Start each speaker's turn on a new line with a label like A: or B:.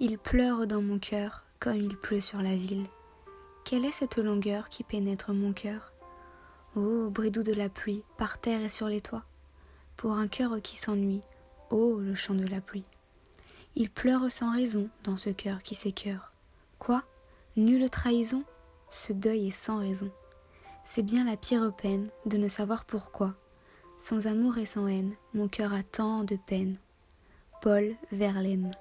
A: Il pleure dans mon cœur comme il pleut sur la ville. Quelle est cette longueur qui pénètre mon cœur? Oh, bridou de la pluie, par terre et sur les toits. Pour un cœur qui s'ennuie, oh, le chant de la pluie. Il pleure sans raison dans ce cœur qui s'écœure. Quoi? Nulle trahison? Ce deuil est sans raison. C'est bien la pire peine de ne savoir pourquoi. Sans amour et sans haine, mon cœur a tant de peine. Paul Verlaine